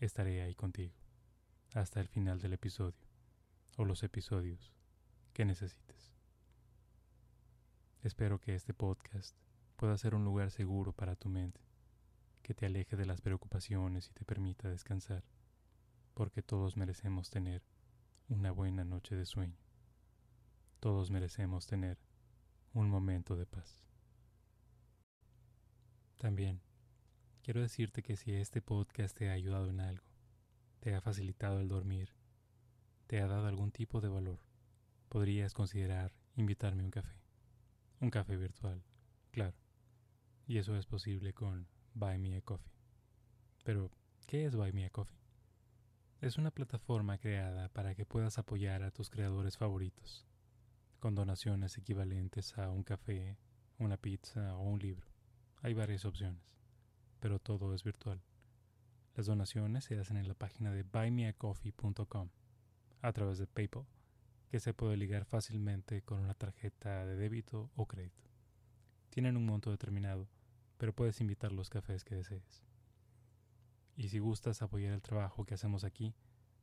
estaré ahí contigo hasta el final del episodio o los episodios que necesites. Espero que este podcast pueda ser un lugar seguro para tu mente, que te aleje de las preocupaciones y te permita descansar, porque todos merecemos tener una buena noche de sueño. Todos merecemos tener un momento de paz. También Quiero decirte que si este podcast te ha ayudado en algo, te ha facilitado el dormir, te ha dado algún tipo de valor, podrías considerar invitarme a un café. Un café virtual, claro. Y eso es posible con Buy Me a Coffee. Pero, ¿qué es Buy Me a Coffee? Es una plataforma creada para que puedas apoyar a tus creadores favoritos, con donaciones equivalentes a un café, una pizza o un libro. Hay varias opciones pero todo es virtual. Las donaciones se hacen en la página de buymeacoffee.com a través de PayPal, que se puede ligar fácilmente con una tarjeta de débito o crédito. Tienen un monto determinado, pero puedes invitar los cafés que desees. Y si gustas apoyar el trabajo que hacemos aquí,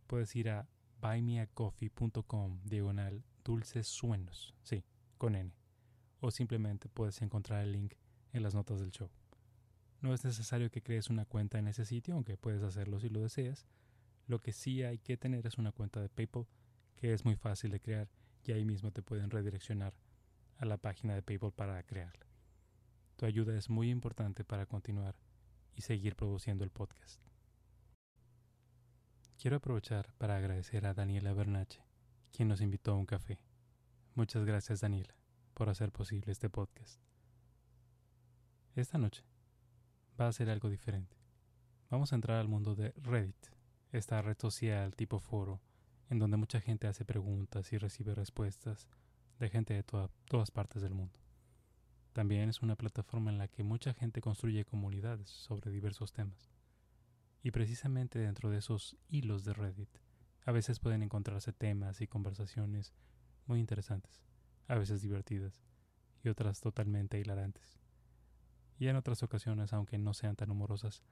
puedes ir a buymeacoffee.com diagonal dulces sueños, sí, con N, o simplemente puedes encontrar el link en las notas del show. No es necesario que crees una cuenta en ese sitio, aunque puedes hacerlo si lo deseas. Lo que sí hay que tener es una cuenta de PayPal, que es muy fácil de crear y ahí mismo te pueden redireccionar a la página de PayPal para crearla. Tu ayuda es muy importante para continuar y seguir produciendo el podcast. Quiero aprovechar para agradecer a Daniela Bernache, quien nos invitó a un café. Muchas gracias Daniela por hacer posible este podcast. Esta noche va a ser algo diferente. Vamos a entrar al mundo de Reddit, esta red social tipo foro, en donde mucha gente hace preguntas y recibe respuestas de gente de todas partes del mundo. También es una plataforma en la que mucha gente construye comunidades sobre diversos temas. Y precisamente dentro de esos hilos de Reddit, a veces pueden encontrarse temas y conversaciones muy interesantes, a veces divertidas y otras totalmente hilarantes y en otras ocasiones, aunque no sean tan humorosas,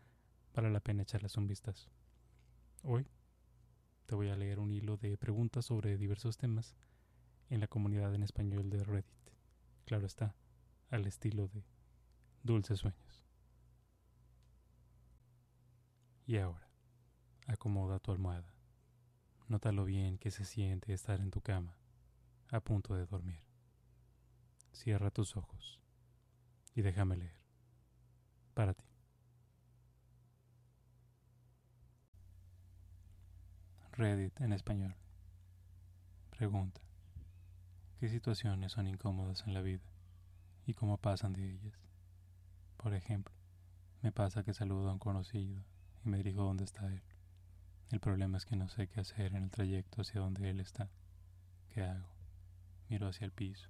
vale la pena echarles un vistazo. Hoy te voy a leer un hilo de preguntas sobre diversos temas en la comunidad en español de Reddit. Claro está, al estilo de Dulces Sueños. Y ahora, acomoda tu almohada. Nota lo bien que se siente estar en tu cama, a punto de dormir. Cierra tus ojos y déjame leer para ti. Reddit en español. Pregunta. ¿Qué situaciones son incómodas en la vida y cómo pasan de ellas? Por ejemplo, me pasa que saludo a un conocido y me dirijo donde está él. El problema es que no sé qué hacer en el trayecto hacia donde él está. ¿Qué hago? Miro hacia el piso.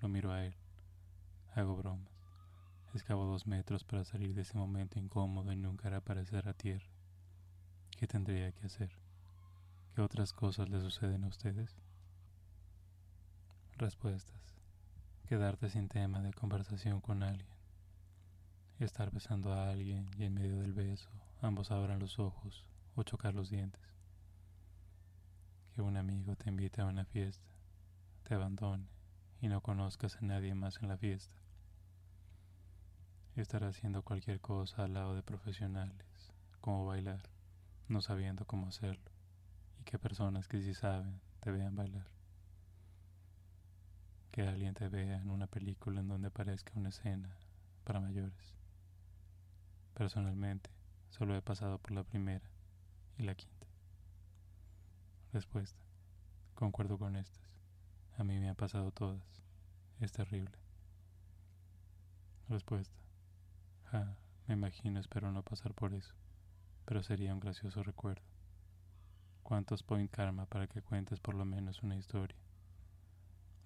Lo miro a él. Hago bromas. Escavo dos metros para salir de ese momento incómodo y nunca aparecer a tierra. ¿Qué tendría que hacer? ¿Qué otras cosas le suceden a ustedes? Respuestas. Quedarte sin tema de conversación con alguien. Estar besando a alguien y en medio del beso ambos abran los ojos o chocar los dientes. Que un amigo te invite a una fiesta, te abandone y no conozcas a nadie más en la fiesta estar haciendo cualquier cosa al lado de profesionales, como bailar, no sabiendo cómo hacerlo, y que personas que sí saben te vean bailar. Que alguien te vea en una película en donde aparezca una escena para mayores. Personalmente, solo he pasado por la primera y la quinta. Respuesta. Concuerdo con estas. A mí me han pasado todas. Es terrible. Respuesta. Ah, me imagino, espero no pasar por eso. pero sería un gracioso recuerdo. ¿Cuántos point karma para que cuentes por lo menos una historia?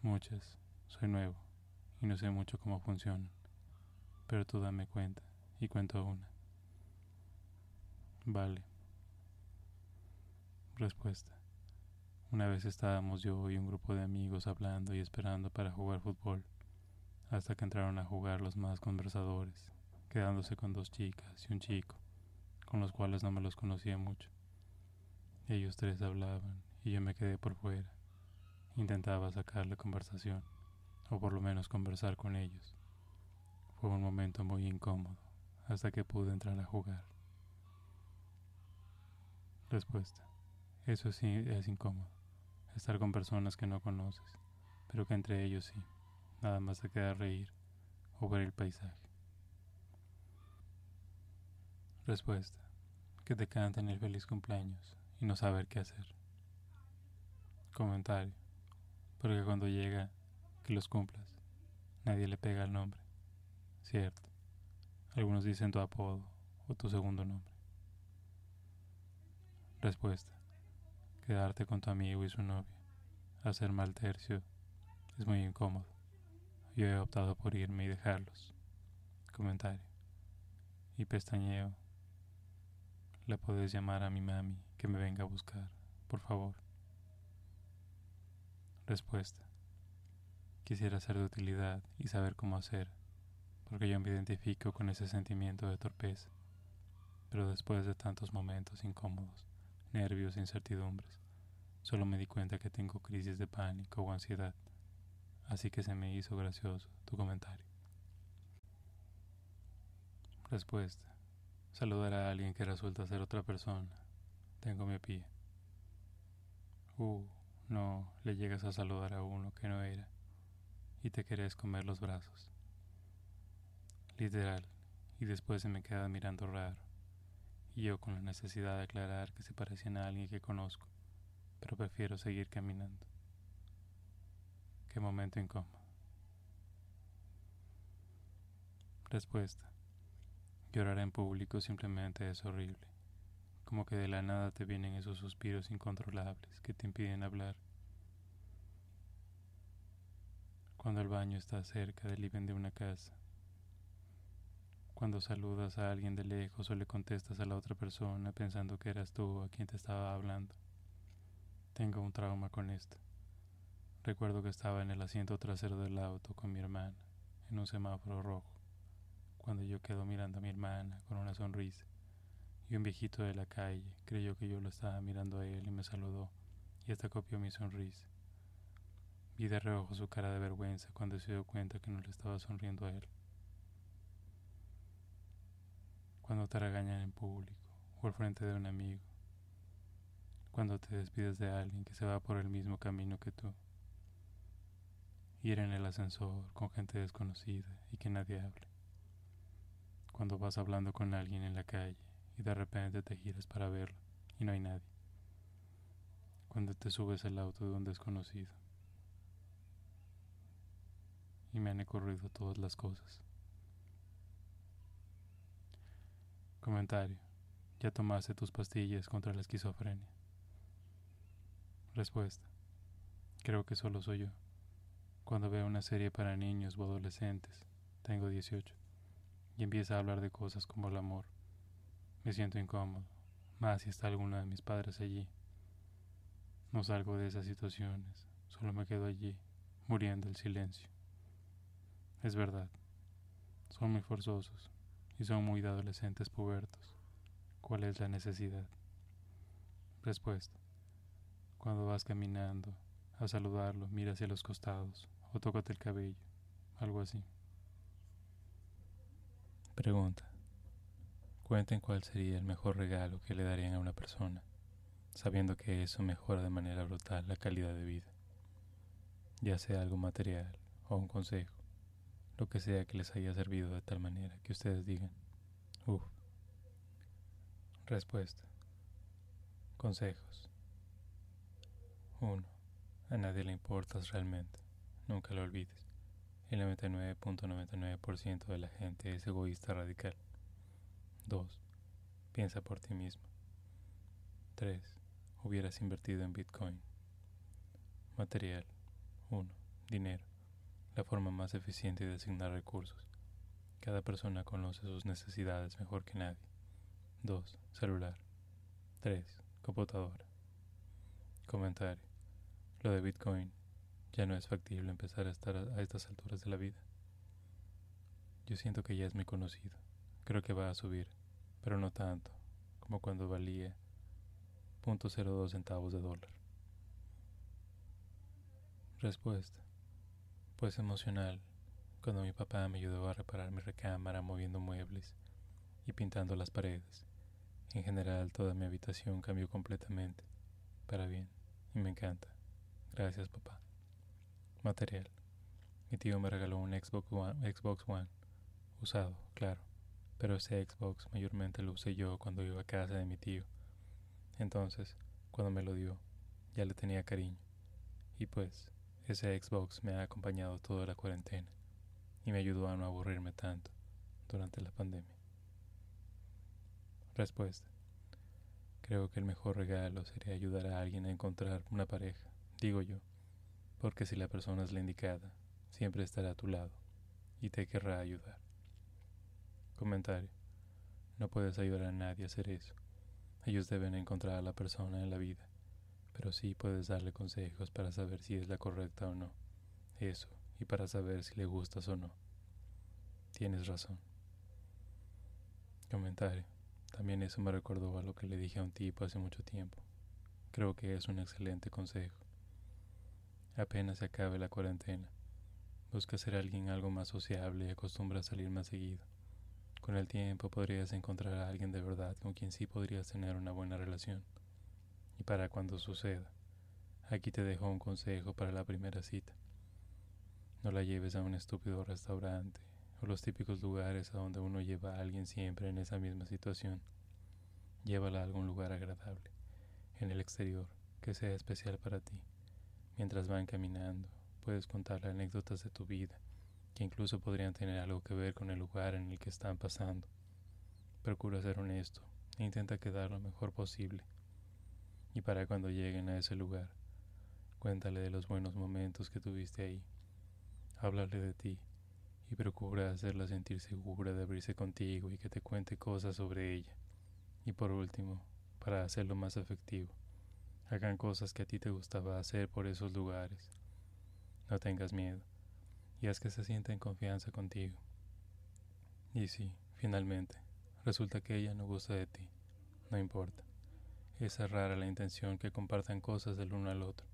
Muchas. Soy nuevo y no sé mucho cómo funcionan, pero tú dame cuenta y cuento una. Vale. Respuesta. Una vez estábamos yo y un grupo de amigos hablando y esperando para jugar fútbol, hasta que entraron a jugar los más conversadores, quedándose con dos chicas y un chico, con los cuales no me los conocía mucho. Ellos tres hablaban y yo me quedé por fuera. Intentaba sacarle conversación, o por lo menos conversar con ellos. Fue un momento muy incómodo, hasta que pude entrar a jugar. Respuesta. Eso sí es incómodo, estar con personas que no conoces, pero que entre ellos sí, nada más te queda reír o ver el paisaje. Respuesta. Que te canten el feliz cumpleaños y no saber qué hacer. Comentario. Porque cuando llega que los cumplas, nadie le pega el nombre. Cierto. Algunos dicen tu apodo o tu segundo nombre. Respuesta. Quedarte con tu amigo y su novia. Hacer mal tercio es muy incómodo. Yo he optado por irme y dejarlos. Comentario. Y pestañeo. Le puedes llamar a mi mami que me venga a buscar, por favor. Respuesta. Quisiera ser de utilidad y saber cómo hacer, porque yo me identifico con ese sentimiento de torpeza. Pero después de tantos momentos incómodos, nervios e incertidumbres, solo me di cuenta que tengo crisis de pánico o ansiedad, así que se me hizo gracioso tu comentario. Respuesta. Saludar a alguien que resulta ser otra persona. Tengo mi pie. Uh, no le llegas a saludar a uno que no era y te querés comer los brazos. Literal, y después se me queda mirando raro, y yo con la necesidad de aclarar que se parecían a alguien que conozco, pero prefiero seguir caminando. Qué momento incómodo. Respuesta. Llorar en público simplemente es horrible, como que de la nada te vienen esos suspiros incontrolables que te impiden hablar cuando el baño está cerca del living de una casa, cuando saludas a alguien de lejos o le contestas a la otra persona pensando que eras tú a quien te estaba hablando. Tengo un trauma con esto. Recuerdo que estaba en el asiento trasero del auto con mi hermana, en un semáforo rojo, cuando yo quedo mirando a mi hermana con una sonrisa, y un viejito de la calle creyó que yo lo estaba mirando a él y me saludó, y hasta copió mi sonrisa. Vi de reojo su cara de vergüenza cuando se dio cuenta que no le estaba sonriendo a él. Cuando te regañan en público o al frente de un amigo. Cuando te despides de alguien que se va por el mismo camino que tú. Ir en el ascensor con gente desconocida y que nadie hable. Cuando vas hablando con alguien en la calle y de repente te giras para verlo y no hay nadie. Cuando te subes al auto de un desconocido y me han ocurrido todas las cosas. Comentario. ¿Ya tomaste tus pastillas contra la esquizofrenia? Respuesta. Creo que solo soy yo. Cuando veo una serie para niños o adolescentes, tengo 18, y empieza a hablar de cosas como el amor, me siento incómodo, más si está alguno de mis padres allí. No salgo de esas situaciones, solo me quedo allí, muriendo el silencio. Es verdad, son muy forzosos y son muy de adolescentes pubertos. ¿Cuál es la necesidad? Respuesta. Cuando vas caminando, a saludarlo, mira hacia los costados o tócate el cabello, algo así. Pregunta. Cuenten cuál sería el mejor regalo que le darían a una persona, sabiendo que eso mejora de manera brutal la calidad de vida, ya sea algo material o un consejo lo que sea que les haya servido de tal manera que ustedes digan, uff. Respuesta. Consejos. 1. A nadie le importas realmente. Nunca lo olvides. El 99.99% de la gente es egoísta radical. 2. Piensa por ti mismo. 3. Hubieras invertido en Bitcoin. Material. 1. Dinero. La forma más eficiente de asignar recursos. Cada persona conoce sus necesidades mejor que nadie. 2. Celular. 3. Computadora. Comentario. Lo de Bitcoin ya no es factible empezar a estar a estas alturas de la vida. Yo siento que ya es muy conocido. Creo que va a subir, pero no tanto como cuando valía 0.02 centavos de dólar. Respuesta. Pues emocional, cuando mi papá me ayudó a reparar mi recámara moviendo muebles y pintando las paredes. En general, toda mi habitación cambió completamente, para bien, y me encanta. Gracias, papá. Material. Mi tío me regaló un Xbox One, Xbox One, usado, claro, pero ese Xbox mayormente lo usé yo cuando iba a casa de mi tío. Entonces, cuando me lo dio, ya le tenía cariño. Y pues, ese Xbox me ha acompañado toda la cuarentena y me ayudó a no aburrirme tanto durante la pandemia. Respuesta. Creo que el mejor regalo sería ayudar a alguien a encontrar una pareja, digo yo porque si la persona es la indicada, siempre estará a tu lado y te querrá ayudar. Comentario. No puedes ayudar a nadie a hacer eso. Ellos deben encontrar a la persona en la vida, pero sí puedes darle consejos para saber si es la correcta o no. Eso, y para saber si le gustas o no. Tienes razón. Comentario. También eso me recordó a lo que le dije a un tipo hace mucho tiempo. Creo que es un excelente consejo apenas acabe la cuarentena. Busca ser alguien algo más sociable y acostumbra a salir más seguido. Con el tiempo podrías encontrar a alguien de verdad con quien sí podrías tener una buena relación. Y para cuando suceda, aquí te dejo un consejo para la primera cita. No la lleves a un estúpido restaurante o los típicos lugares a donde uno lleva a alguien siempre en esa misma situación. Llévala a algún lugar agradable, en el exterior, que sea especial para ti. Mientras van caminando, puedes contarle anécdotas de tu vida, que incluso podrían tener algo que ver con el lugar en el que están pasando. Procura ser honesto e intenta quedar lo mejor posible. Y para cuando lleguen a ese lugar, cuéntale de los buenos momentos que tuviste ahí. Háblale de ti y procura hacerla sentir segura de abrirse contigo y que te cuente cosas sobre ella. Y por último, para hacerlo más efectivo, Hagan cosas que a ti te gustaba hacer por esos lugares. No tengas miedo y haz que se sienta en confianza contigo. Y si, finalmente, resulta que ella no gusta de ti, no importa. Es rara la intención que compartan cosas del uno al otro.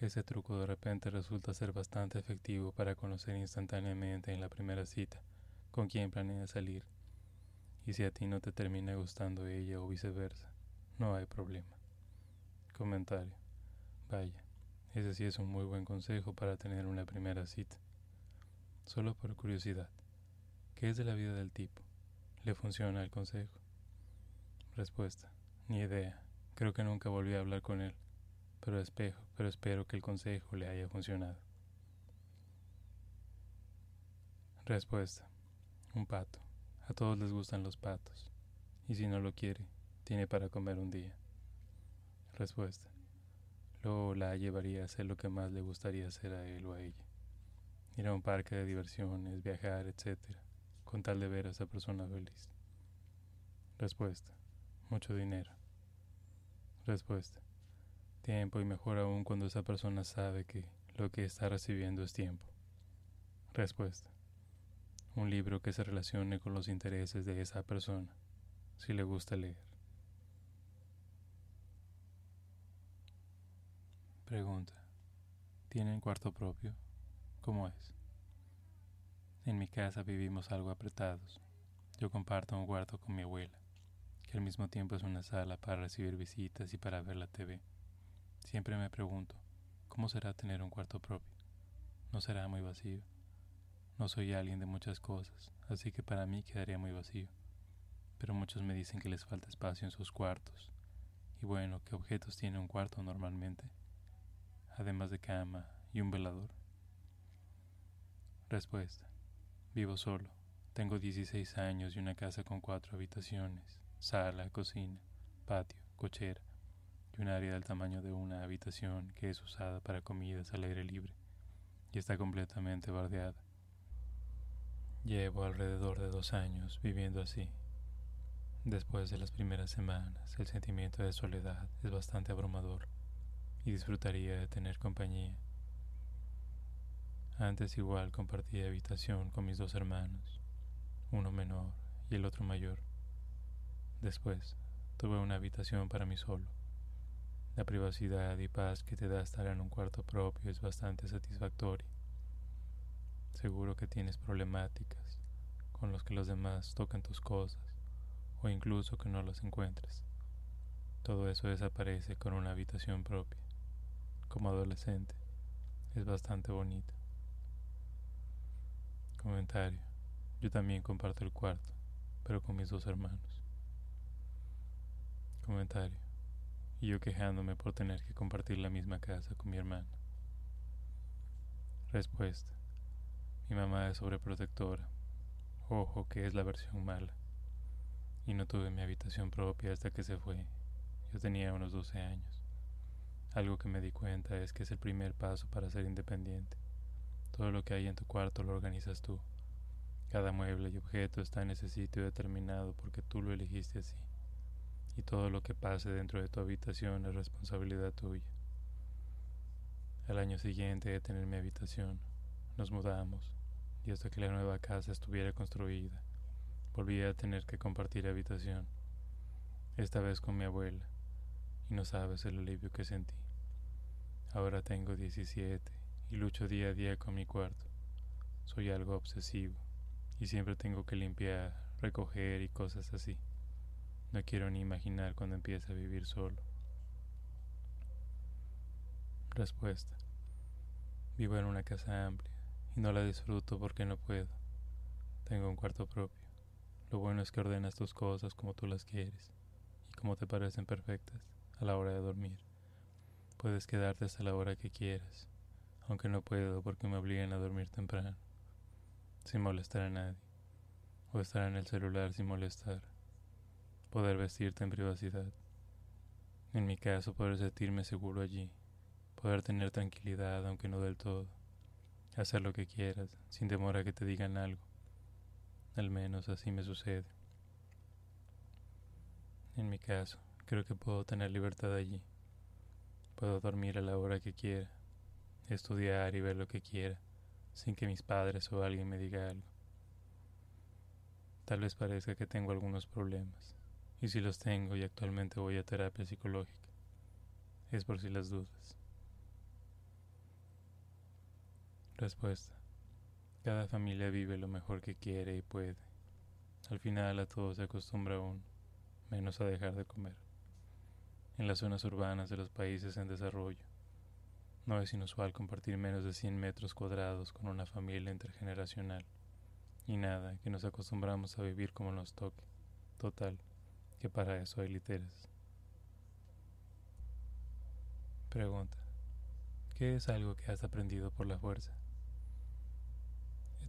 Ese truco de repente resulta ser bastante efectivo para conocer instantáneamente en la primera cita con quién planea salir. Y si a ti no te termina gustando ella o viceversa, no hay problema. Comentario. Vaya, ese sí es un muy buen consejo para tener una primera cita. Solo por curiosidad, ¿qué es de la vida del tipo? ¿Le funciona el consejo? Respuesta. Ni idea. Creo que nunca volví a hablar con él. Pero espejo, pero espero que el consejo le haya funcionado. Respuesta. Un pato. A todos les gustan los patos. Y si no lo quiere, tiene para comer un día. Respuesta. Luego la llevaría a hacer lo que más le gustaría hacer a él o a ella. Ir a un parque de diversiones, viajar, etc. Con tal de ver a esa persona feliz. Respuesta. Mucho dinero. Respuesta. Tiempo y mejor aún cuando esa persona sabe que lo que está recibiendo es tiempo. Respuesta. Un libro que se relacione con los intereses de esa persona, si le gusta leer. Pregunta. ¿Tienen cuarto propio? ¿Cómo es? En mi casa vivimos algo apretados. Yo comparto un cuarto con mi abuela, que al mismo tiempo es una sala para recibir visitas y para ver la TV. Siempre me pregunto, ¿cómo será tener un cuarto propio? ¿No será muy vacío? No soy alguien de muchas cosas, así que para mí quedaría muy vacío. Pero muchos me dicen que les falta espacio en sus cuartos. Y bueno, ¿qué objetos tiene un cuarto normalmente? Además de cama y un velador? Respuesta. Vivo solo. Tengo 16 años y una casa con cuatro habitaciones sala, cocina, patio, cochera y un área del tamaño de una habitación que es usada para comidas al aire libre y está completamente bardeada. Llevo alrededor de dos años viviendo así. Después de las primeras semanas, el sentimiento de soledad es bastante abrumador y disfrutaría de tener compañía. Antes igual compartía habitación con mis dos hermanos, uno menor y el otro mayor. Después tuve una habitación para mí solo. La privacidad y paz que te da estar en un cuarto propio es bastante satisfactoria. Seguro que tienes problemáticas con los que los demás tocan tus cosas o incluso que no las encuentres. Todo eso desaparece con una habitación propia. Como adolescente, es bastante bonito. Comentario. Yo también comparto el cuarto, pero con mis dos hermanos. Comentario. Y yo quejándome por tener que compartir la misma casa con mi hermana. Respuesta. Mi mamá es sobreprotectora. Ojo que es la versión mala. Y no tuve mi habitación propia hasta que se fue. Yo tenía unos 12 años. Algo que me di cuenta es que es el primer paso para ser independiente. Todo lo que hay en tu cuarto lo organizas tú. Cada mueble y objeto está en ese sitio determinado porque tú lo elegiste así. Y todo lo que pase dentro de tu habitación es responsabilidad tuya. Al año siguiente de tener mi habitación, nos mudamos y hasta que la nueva casa estuviera construida, volví a tener que compartir habitación, esta vez con mi abuela, y no sabes el alivio que sentí. Ahora tengo 17 y lucho día a día con mi cuarto. Soy algo obsesivo y siempre tengo que limpiar, recoger y cosas así. No quiero ni imaginar cuando empiece a vivir solo. Respuesta. Vivo en una casa amplia y no la disfruto porque no puedo. Tengo un cuarto propio. Lo bueno es que ordenas tus cosas como tú las quieres y como te parecen perfectas a la hora de dormir. Puedes quedarte hasta la hora que quieras, aunque no puedo porque me obligan a dormir temprano, sin molestar a nadie, o estar en el celular sin molestar, poder vestirte en privacidad. En mi caso, poder sentirme seguro allí, poder tener tranquilidad aunque no del todo, hacer lo que quieras sin temor que te digan algo al menos así me sucede. En mi caso, creo que puedo tener libertad allí. Puedo dormir a la hora que quiera, estudiar y ver lo que quiera, sin que mis padres o alguien me diga algo. Tal vez parezca que tengo algunos problemas, y si los tengo y actualmente voy a terapia psicológica, es por si las dudas. Respuesta. Cada familia vive lo mejor que quiere y puede. Al final a todo se acostumbra uno, menos a dejar de comer. En las zonas urbanas de los países en desarrollo, no es inusual compartir menos de 100 metros cuadrados con una familia intergeneracional. Y nada, que nos acostumbramos a vivir como nos toque. Total, que para eso hay literas. Pregunta. ¿Qué es algo que has aprendido por la fuerza?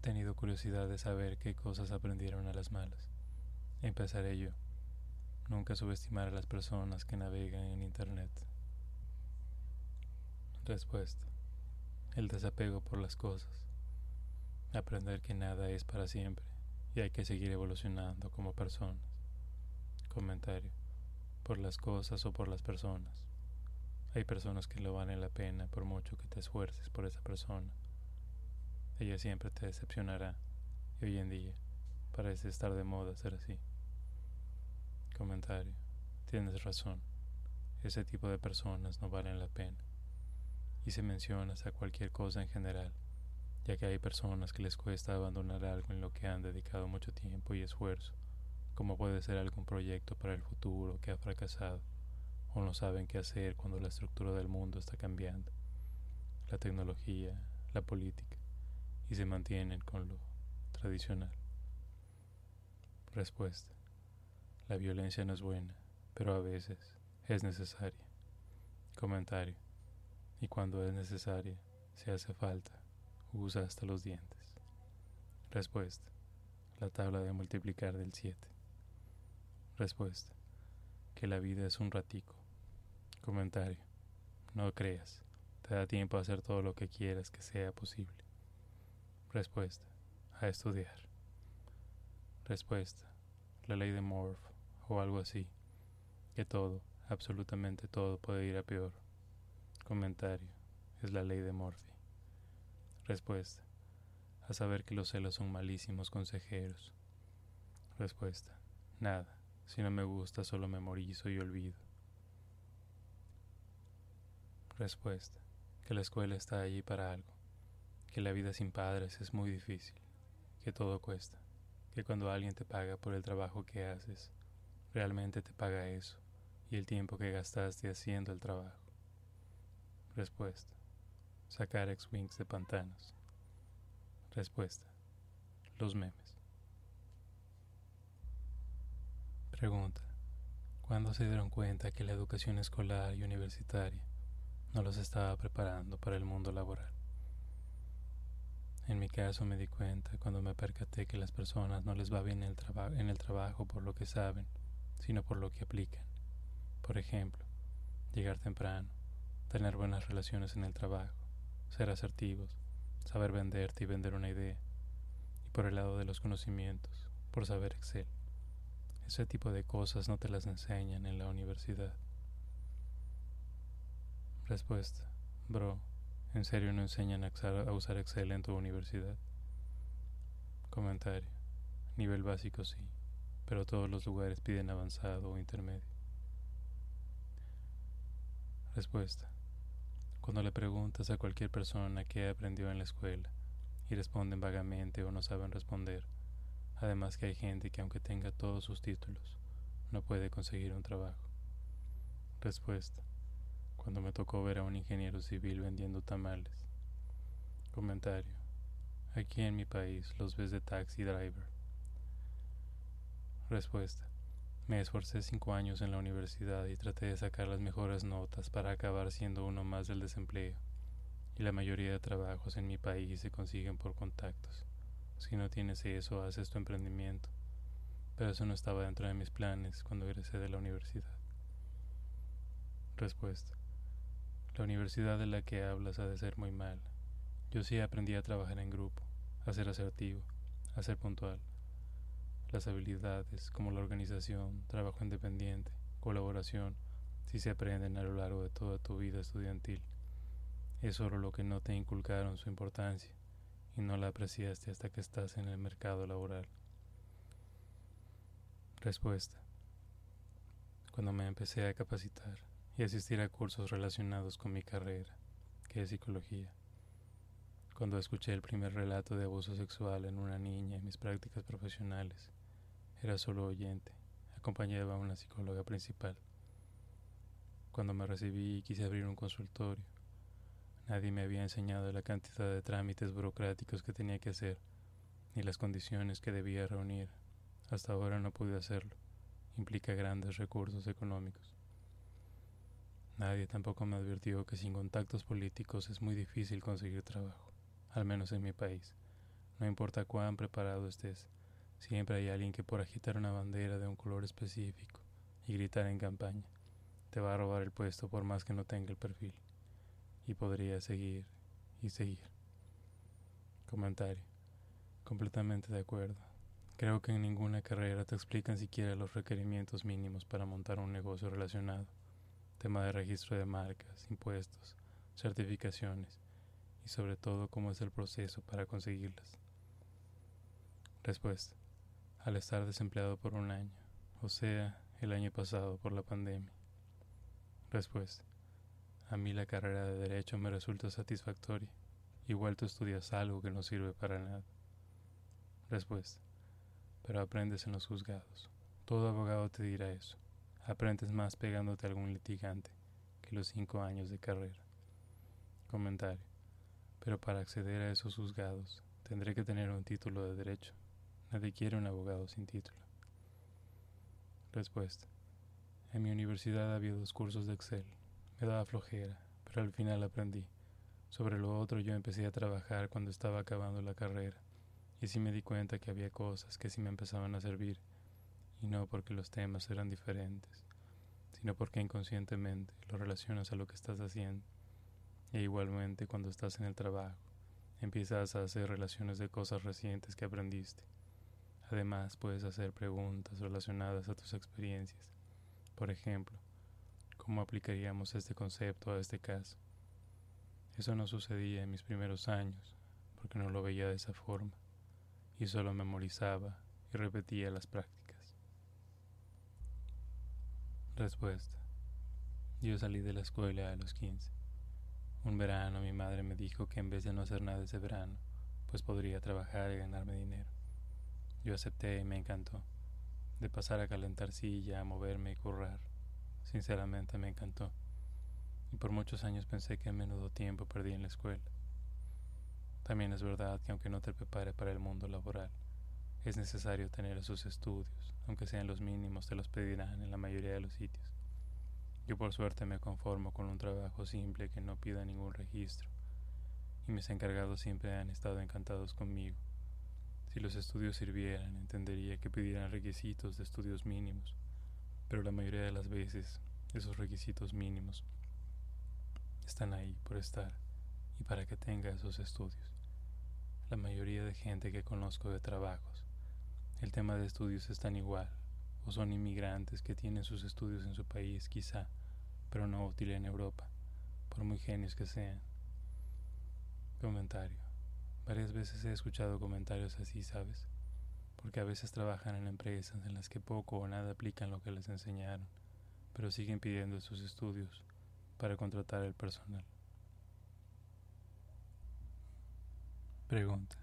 tenido curiosidad de saber qué cosas aprendieron a las malas. Empezaré yo. Nunca subestimar a las personas que navegan en Internet. Respuesta. El desapego por las cosas. Aprender que nada es para siempre y hay que seguir evolucionando como personas. Comentario. Por las cosas o por las personas. Hay personas que lo valen la pena por mucho que te esfuerces por esa persona ella siempre te decepcionará y hoy en día parece estar de moda ser así. Comentario. Tienes razón. Ese tipo de personas no valen la pena. Y se mencionas a cualquier cosa en general, ya que hay personas que les cuesta abandonar algo en lo que han dedicado mucho tiempo y esfuerzo, como puede ser algún proyecto para el futuro que ha fracasado, o no saben qué hacer cuando la estructura del mundo está cambiando, la tecnología, la política y se mantienen con lo tradicional. Respuesta. La violencia no es buena, pero a veces es necesaria. Comentario. Y cuando es necesaria, si hace falta, usa hasta los dientes. Respuesta. La tabla de multiplicar del 7. Respuesta. Que la vida es un ratico. Comentario. No creas. Te da tiempo a hacer todo lo que quieras que sea posible. Respuesta. A estudiar. Respuesta. La ley de Morph o algo así. Que todo, absolutamente todo puede ir a peor. Comentario. Es la ley de Morphy. Respuesta. A saber que los celos son malísimos consejeros. Respuesta. Nada. Si no me gusta, solo memorizo y olvido. Respuesta. Que la escuela está allí para algo. Que la vida sin padres es muy difícil. Que todo cuesta. Que cuando alguien te paga por el trabajo que haces, realmente te paga eso y el tiempo que gastaste haciendo el trabajo. Respuesta. Sacar X-Wings de pantanos. Respuesta. Los memes. Pregunta. ¿Cuándo se dieron cuenta que la educación escolar y universitaria no los estaba preparando para el mundo laboral? En mi caso me di cuenta cuando me percaté que las personas no les va bien el en el trabajo por lo que saben, sino por lo que aplican. Por ejemplo, llegar temprano, tener buenas relaciones en el trabajo, ser asertivos, saber venderte y vender una idea. Y por el lado de los conocimientos, por saber Excel. Ese tipo de cosas no te las enseñan en la universidad. Respuesta. Bro, ¿en serio no enseñan a usar Excel en tu universidad? Comentario. Nivel básico sí, pero todos los lugares piden avanzado o intermedio. Respuesta. Cuando le preguntas a cualquier persona qué aprendió en la escuela y responden vagamente o no saben responder, además que hay gente que aunque tenga todos sus títulos, no puede conseguir un trabajo. Respuesta. Cuando me tocó ver a un ingeniero civil vendiendo tamales. Comentario. Aquí en mi país los ves de taxi driver. Respuesta. Me esforcé cinco años en la universidad y traté de sacar las mejores notas para acabar siendo uno más del desempleo. Y la mayoría de trabajos en mi país se consiguen por contactos. Si no tienes eso, haces tu emprendimiento. Pero eso no estaba dentro de mis planes cuando egresé de la universidad. Respuesta. La universidad de la que hablas ha de ser muy mal. Yo sí aprendí a trabajar en grupo, a ser asertivo, a ser puntual las habilidades como la organización, trabajo independiente, colaboración, si se aprenden a lo largo de toda tu vida estudiantil. Es solo lo que no te inculcaron su importancia y no la apreciaste hasta que estás en el mercado laboral. Respuesta. Cuando me empecé a capacitar y asistir a cursos relacionados con mi carrera, que es psicología. Cuando escuché el primer relato de abuso sexual en una niña en mis prácticas profesionales era solo oyente, acompañaba a una psicóloga principal. Cuando me recibí quise abrir un consultorio, nadie me había enseñado la cantidad de trámites burocráticos que tenía que hacer, ni las condiciones que debía reunir. Hasta ahora no pude hacerlo. Implica grandes recursos económicos. Nadie tampoco me advirtió que sin contactos políticos es muy difícil conseguir trabajo, al menos en mi país. No importa cuán preparado estés, Siempre hay alguien que por agitar una bandera de un color específico y gritar en campaña, te va a robar el puesto por más que no tenga el perfil. Y podría seguir y seguir. Comentario. Completamente de acuerdo. Creo que en ninguna carrera te explican siquiera los requerimientos mínimos para montar un negocio relacionado. Tema de registro de marcas, impuestos, certificaciones y sobre todo cómo es el proceso para conseguirlas. Respuesta al estar desempleado por un año, o sea, el año pasado por la pandemia. Respuesta. A mí la carrera de derecho me resulta satisfactoria. Igual tú estudias algo que no sirve para nada. Respuesta. Pero aprendes en los juzgados. Todo abogado te dirá eso. Aprendes más pegándote a algún litigante que los cinco años de carrera. Comentario. Pero para acceder a esos juzgados tendré que tener un título de derecho. Nadie quiere un abogado sin título. Respuesta. En mi universidad había dos cursos de Excel. Me daba flojera, pero al final aprendí. Sobre lo otro yo empecé a trabajar cuando estaba acabando la carrera y sí me di cuenta que había cosas que sí me empezaban a servir y no porque los temas eran diferentes, sino porque inconscientemente lo relacionas a lo que estás haciendo. E igualmente cuando estás en el trabajo, empiezas a hacer relaciones de cosas recientes que aprendiste. Además, puedes hacer preguntas relacionadas a tus experiencias. Por ejemplo, ¿cómo aplicaríamos este concepto a este caso? Eso no sucedía en mis primeros años, porque no lo veía de esa forma, y solo memorizaba y repetía las prácticas. Respuesta. Yo salí de la escuela a los 15. Un verano mi madre me dijo que en vez de no hacer nada ese verano, pues podría trabajar y ganarme dinero. Yo acepté y me encantó. De pasar a calentar silla, a moverme y currar. Sinceramente me encantó. Y por muchos años pensé que en menudo tiempo perdí en la escuela. También es verdad que aunque no te prepare para el mundo laboral, es necesario tener esos estudios, aunque sean los mínimos, te los pedirán en la mayoría de los sitios. Yo por suerte me conformo con un trabajo simple que no pida ningún registro, y mis encargados siempre han estado encantados conmigo. Si los estudios sirvieran, entendería que pidieran requisitos de estudios mínimos, pero la mayoría de las veces esos requisitos mínimos están ahí por estar y para que tenga esos estudios. La mayoría de gente que conozco de trabajos, el tema de estudios es tan igual, o son inmigrantes que tienen sus estudios en su país quizá, pero no útil en Europa, por muy genios que sean. Comentario. Varias veces he escuchado comentarios así, ¿sabes? Porque a veces trabajan en empresas en las que poco o nada aplican lo que les enseñaron, pero siguen pidiendo sus estudios para contratar el personal. Pregunta.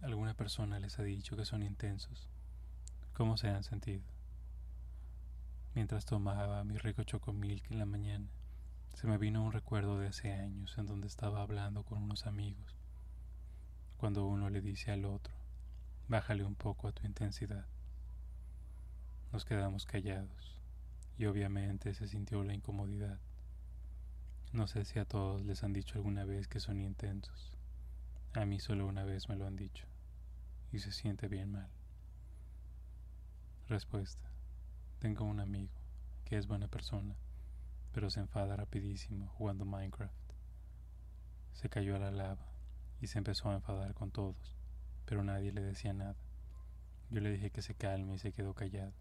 ¿Alguna persona les ha dicho que son intensos? ¿Cómo se han sentido? Mientras tomaba mi rico chocomilk en la mañana, se me vino un recuerdo de hace años en donde estaba hablando con unos amigos cuando uno le dice al otro, bájale un poco a tu intensidad. Nos quedamos callados y obviamente se sintió la incomodidad. No sé si a todos les han dicho alguna vez que son intensos. A mí solo una vez me lo han dicho y se siente bien mal. Respuesta. Tengo un amigo que es buena persona, pero se enfada rapidísimo jugando Minecraft. Se cayó a la lava y se empezó a enfadar con todos, pero nadie le decía nada. Yo le dije que se calme y se quedó callado,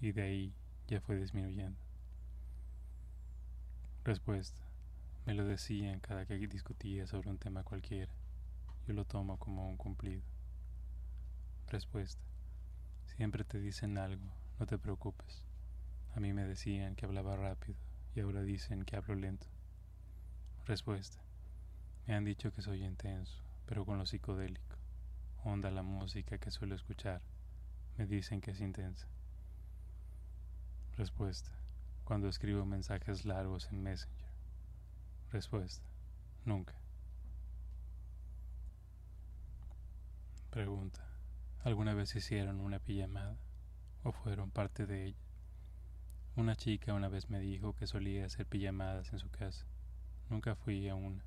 y de ahí ya fue disminuyendo. Respuesta. Me lo decían cada que discutía sobre un tema cualquiera. Yo lo tomo como un cumplido. Respuesta. Siempre te dicen algo, no te preocupes. A mí me decían que hablaba rápido y ahora dicen que hablo lento. Respuesta. Me han dicho que soy intenso, pero con lo psicodélico. Onda la música que suelo escuchar. Me dicen que es intensa. Respuesta. Cuando escribo mensajes largos en Messenger. Respuesta. Nunca. Pregunta. ¿Alguna vez hicieron una pijamada o fueron parte de ella? Una chica una vez me dijo que solía hacer pijamadas en su casa. Nunca fui a una.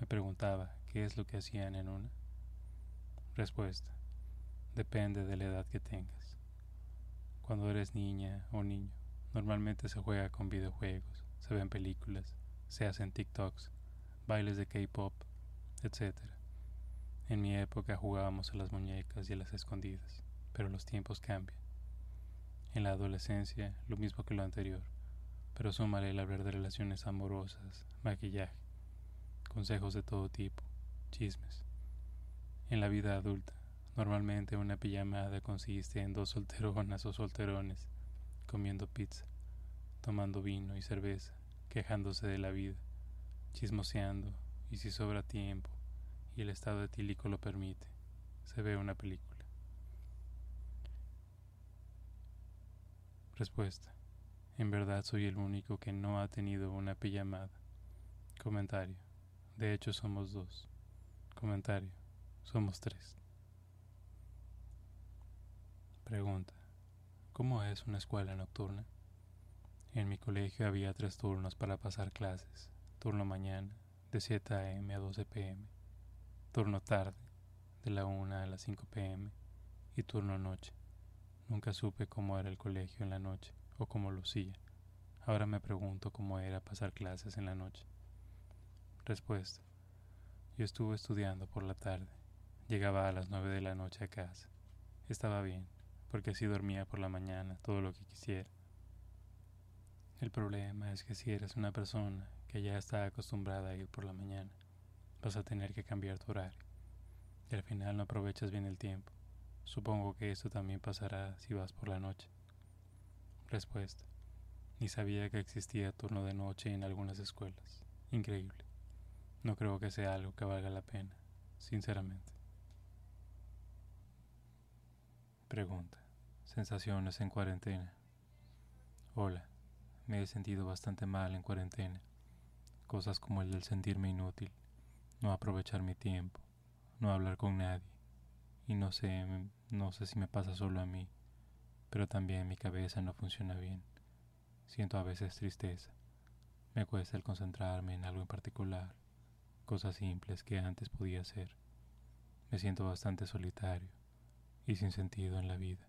Me preguntaba qué es lo que hacían en una. Respuesta. Depende de la edad que tengas. Cuando eres niña o niño, normalmente se juega con videojuegos, se ven películas, se hacen TikToks, bailes de K-pop, etc. En mi época jugábamos a las muñecas y a las escondidas, pero los tiempos cambian. En la adolescencia, lo mismo que lo anterior, pero súmale el hablar de relaciones amorosas, maquillaje, consejos de todo tipo, chismes. En la vida adulta, normalmente una pijamada consiste en dos solteronas o solterones comiendo pizza, tomando vino y cerveza, quejándose de la vida, chismoseando y si sobra tiempo y el estado etílico lo permite, se ve una película. Respuesta. En verdad soy el único que no ha tenido una pijamada. Comentario. De hecho somos dos. Comentario. Somos tres. Pregunta. ¿Cómo es una escuela nocturna? En mi colegio había tres turnos para pasar clases. Turno mañana, de 7 a.m. a 12 p.m. Turno tarde, de la 1 a las 5 p.m. Y turno noche, Nunca supe cómo era el colegio en la noche o cómo lucía. Ahora me pregunto cómo era pasar clases en la noche. Respuesta. Yo estuve estudiando por la tarde. Llegaba a las nueve de la noche a casa. Estaba bien, porque así dormía por la mañana todo lo que quisiera. El problema es que si eres una persona que ya está acostumbrada a ir por la mañana, vas a tener que cambiar tu horario. Y al final no aprovechas bien el tiempo. Supongo que esto también pasará si vas por la noche. Respuesta. Ni sabía que existía turno de noche en algunas escuelas. Increíble. No creo que sea algo que valga la pena, sinceramente. Pregunta. Sensaciones en cuarentena. Hola, me he sentido bastante mal en cuarentena. Cosas como el del sentirme inútil, no aprovechar mi tiempo, no hablar con nadie. Y no sé, no sé si me pasa solo a mí, pero también mi cabeza no funciona bien. Siento a veces tristeza. Me cuesta el concentrarme en algo en particular, cosas simples que antes podía hacer. Me siento bastante solitario y sin sentido en la vida.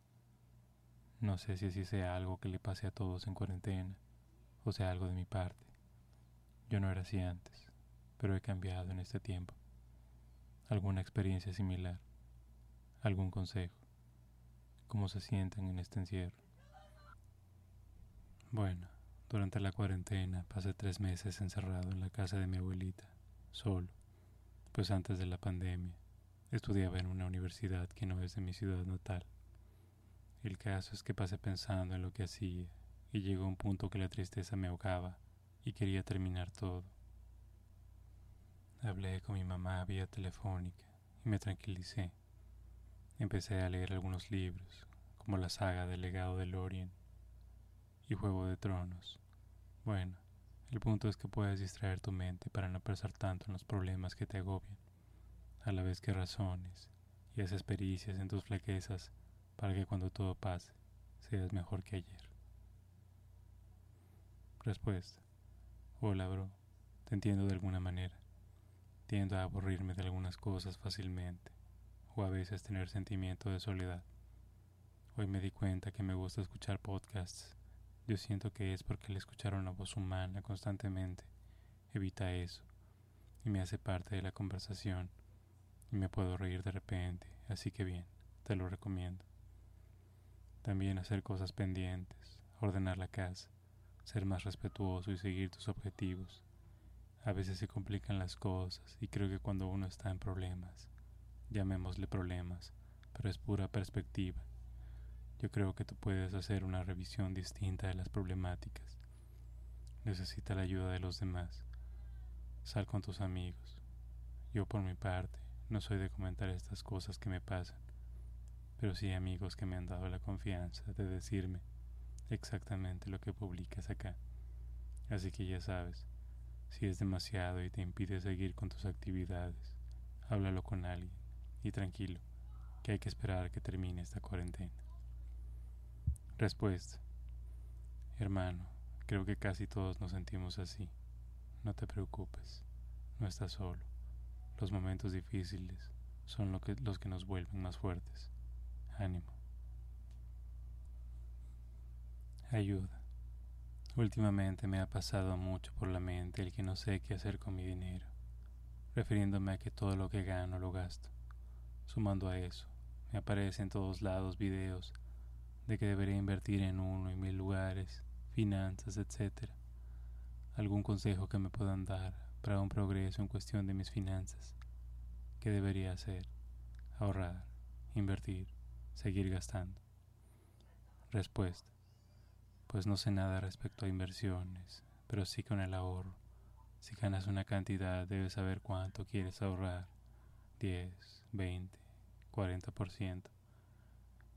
No sé si así sea algo que le pase a todos en cuarentena o sea algo de mi parte. Yo no era así antes, pero he cambiado en este tiempo. ¿Alguna experiencia similar? ¿Algún consejo? ¿Cómo se sienten en este encierro? Bueno, durante la cuarentena pasé tres meses encerrado en la casa de mi abuelita, solo, pues antes de la pandemia estudiaba en una universidad que no es de mi ciudad natal. El caso es que pasé pensando en lo que hacía y llegó un punto que la tristeza me ahogaba y quería terminar todo. Hablé con mi mamá vía telefónica y me tranquilicé. Empecé a leer algunos libros, como la saga del legado de Lorien y Juego de Tronos. Bueno, el punto es que puedes distraer tu mente para no pensar tanto en los problemas que te agobian, a la vez que razones y haces pericias en tus flaquezas para que cuando todo pase seas mejor que ayer. Respuesta. Hola, bro. Te entiendo de alguna manera. Tiendo a aburrirme de algunas cosas fácilmente, o a veces tener sentimiento de soledad. Hoy me di cuenta que me gusta escuchar podcasts. Yo siento que es porque el escuchar una voz humana constantemente. Evita eso. Y me hace parte de la conversación. Y me puedo reír de repente, así que bien, te lo recomiendo. También hacer cosas pendientes, ordenar la casa, ser más respetuoso y seguir tus objetivos. A veces se complican las cosas y creo que cuando uno está en problemas, llamémosle problemas, pero es pura perspectiva. Yo creo que tú puedes hacer una revisión distinta de las problemáticas. Necesita la ayuda de los demás. Sal con tus amigos. Yo por mi parte no soy de comentar estas cosas que me pasan, pero sí amigos que me han dado la confianza de decirme exactamente lo que publicas acá. Así que ya sabes, si es demasiado y te impide seguir con tus actividades, háblalo con alguien y tranquilo, que hay que esperar que termine esta cuarentena. Respuesta. Hermano, creo que casi todos nos sentimos así. No te preocupes, no estás solo. Los momentos difíciles son lo que, los que nos vuelven más fuertes. Ánimo. Ayuda. Últimamente me ha pasado mucho por la mente el que no sé qué hacer con mi dinero, refiriéndome a que todo lo que gano lo gasto. Sumando a eso, me aparecen en todos lados videos de que debería invertir en uno y mil lugares, finanzas, etc. ¿Algún consejo que me puedan dar para un progreso en cuestión de mis finanzas? ¿Qué debería hacer? Ahorrar, invertir, seguir gastando. Respuesta pues no sé nada respecto a inversiones, pero sí con el ahorro. Si ganas una cantidad, debes saber cuánto quieres ahorrar, 10, 20, 40%.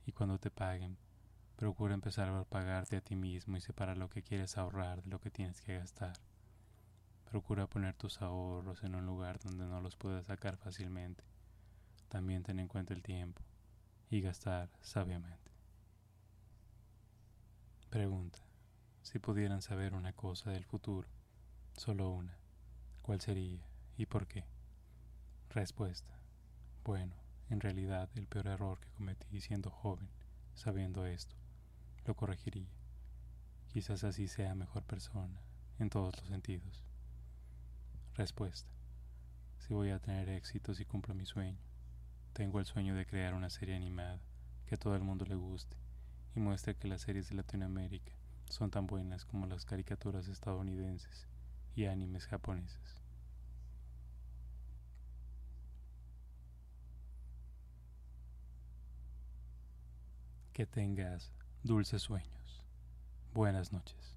Y cuando te paguen, procura empezar a pagarte a ti mismo y separar lo que quieres ahorrar de lo que tienes que gastar. Procura poner tus ahorros en un lugar donde no los puedas sacar fácilmente. También ten en cuenta el tiempo y gastar sabiamente. Pregunta. Si pudieran saber una cosa del futuro, solo una, ¿cuál sería y por qué? Respuesta. Bueno, en realidad el peor error que cometí siendo joven sabiendo esto, lo corregiría. Quizás así sea mejor persona, en todos los sentidos. Respuesta. Si voy a tener éxito si cumplo mi sueño. Tengo el sueño de crear una serie animada que a todo el mundo le guste y muestre que las series de Latinoamérica son tan buenas como las caricaturas estadounidenses y animes japoneses. Que tengas dulces sueños. Buenas noches.